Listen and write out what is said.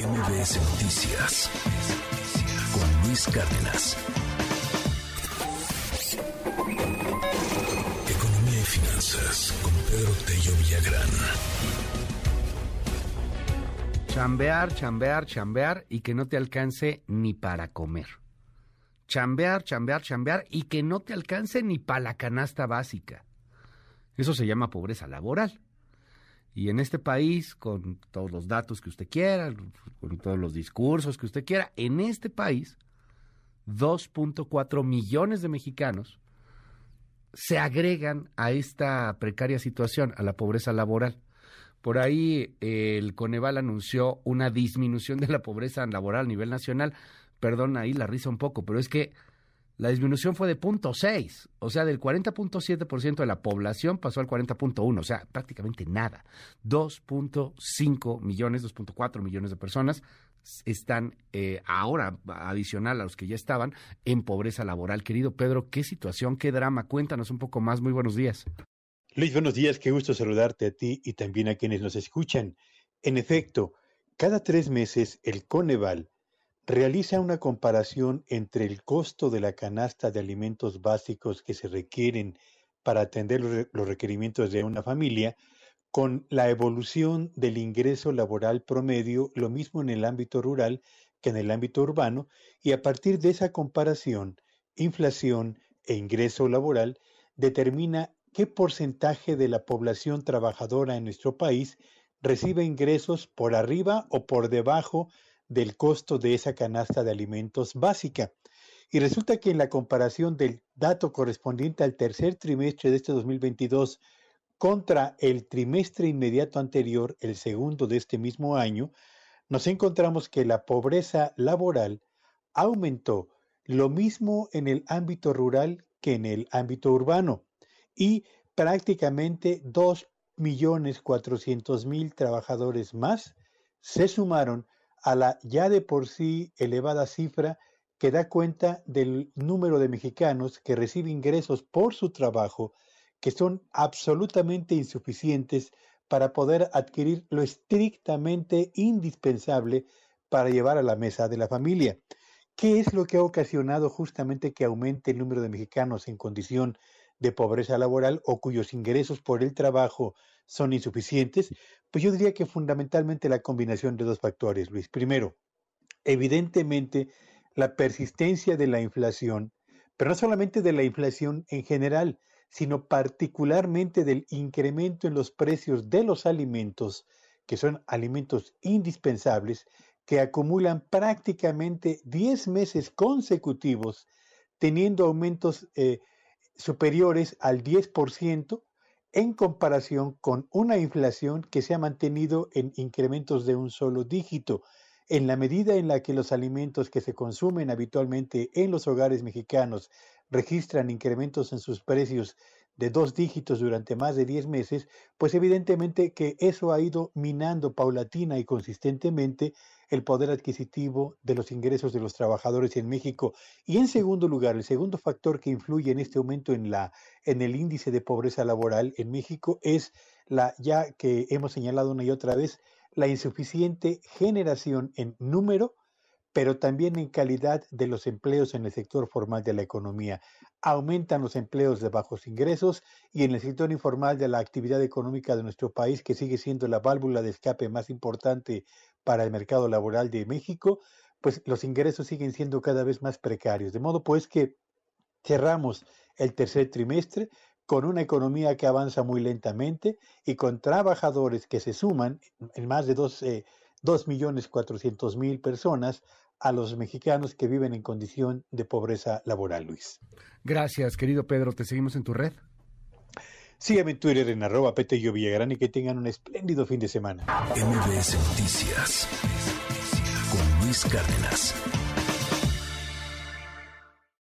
MBS Noticias con Luis Cárdenas. Economía y finanzas con Pedro Tello Villagrán. Chambear, chambear, chambear y que no te alcance ni para comer. Chambear, chambear, chambear y que no te alcance ni para la canasta básica. Eso se llama pobreza laboral. Y en este país, con todos los datos que usted quiera, con todos los discursos que usted quiera, en este país, 2.4 millones de mexicanos se agregan a esta precaria situación, a la pobreza laboral. Por ahí el Coneval anunció una disminución de la pobreza laboral a nivel nacional. Perdón, ahí la risa un poco, pero es que la disminución fue de 0.6, o sea, del 40.7% de la población pasó al 40.1, o sea, prácticamente nada. 2.5 millones, 2.4 millones de personas están eh, ahora, adicional a los que ya estaban, en pobreza laboral. Querido Pedro, qué situación, qué drama. Cuéntanos un poco más. Muy buenos días. Luis, buenos días. Qué gusto saludarte a ti y también a quienes nos escuchan. En efecto, cada tres meses el Coneval realiza una comparación entre el costo de la canasta de alimentos básicos que se requieren para atender los requerimientos de una familia con la evolución del ingreso laboral promedio, lo mismo en el ámbito rural que en el ámbito urbano, y a partir de esa comparación, inflación e ingreso laboral determina qué porcentaje de la población trabajadora en nuestro país recibe ingresos por arriba o por debajo del costo de esa canasta de alimentos básica. Y resulta que en la comparación del dato correspondiente al tercer trimestre de este 2022 contra el trimestre inmediato anterior, el segundo de este mismo año, nos encontramos que la pobreza laboral aumentó lo mismo en el ámbito rural que en el ámbito urbano y prácticamente 2.400.000 trabajadores más se sumaron a la ya de por sí elevada cifra que da cuenta del número de mexicanos que reciben ingresos por su trabajo que son absolutamente insuficientes para poder adquirir lo estrictamente indispensable para llevar a la mesa de la familia. ¿Qué es lo que ha ocasionado justamente que aumente el número de mexicanos en condición de pobreza laboral o cuyos ingresos por el trabajo son insuficientes? Pues yo diría que fundamentalmente la combinación de dos factores, Luis. Primero, evidentemente la persistencia de la inflación, pero no solamente de la inflación en general, sino particularmente del incremento en los precios de los alimentos, que son alimentos indispensables, que acumulan prácticamente 10 meses consecutivos, teniendo aumentos eh, superiores al 10% en comparación con una inflación que se ha mantenido en incrementos de un solo dígito. En la medida en la que los alimentos que se consumen habitualmente en los hogares mexicanos registran incrementos en sus precios de dos dígitos durante más de 10 meses, pues evidentemente que eso ha ido minando paulatina y consistentemente el poder adquisitivo de los ingresos de los trabajadores en México. Y en segundo lugar, el segundo factor que influye en este aumento en, la, en el índice de pobreza laboral en México es la ya que hemos señalado una y otra vez, la insuficiente generación en número pero también en calidad de los empleos en el sector formal de la economía. Aumentan los empleos de bajos ingresos y en el sector informal de la actividad económica de nuestro país, que sigue siendo la válvula de escape más importante para el mercado laboral de México, pues los ingresos siguen siendo cada vez más precarios. De modo pues que cerramos el tercer trimestre con una economía que avanza muy lentamente y con trabajadores que se suman en más de dos... Eh, 2.400.000 personas a los mexicanos que viven en condición de pobreza laboral, Luis. Gracias, querido Pedro. ¿Te seguimos en tu red? Sígueme en Twitter en arroba Petello Villagrán y que tengan un espléndido fin de semana. MBS Noticias con Luis Cárdenas.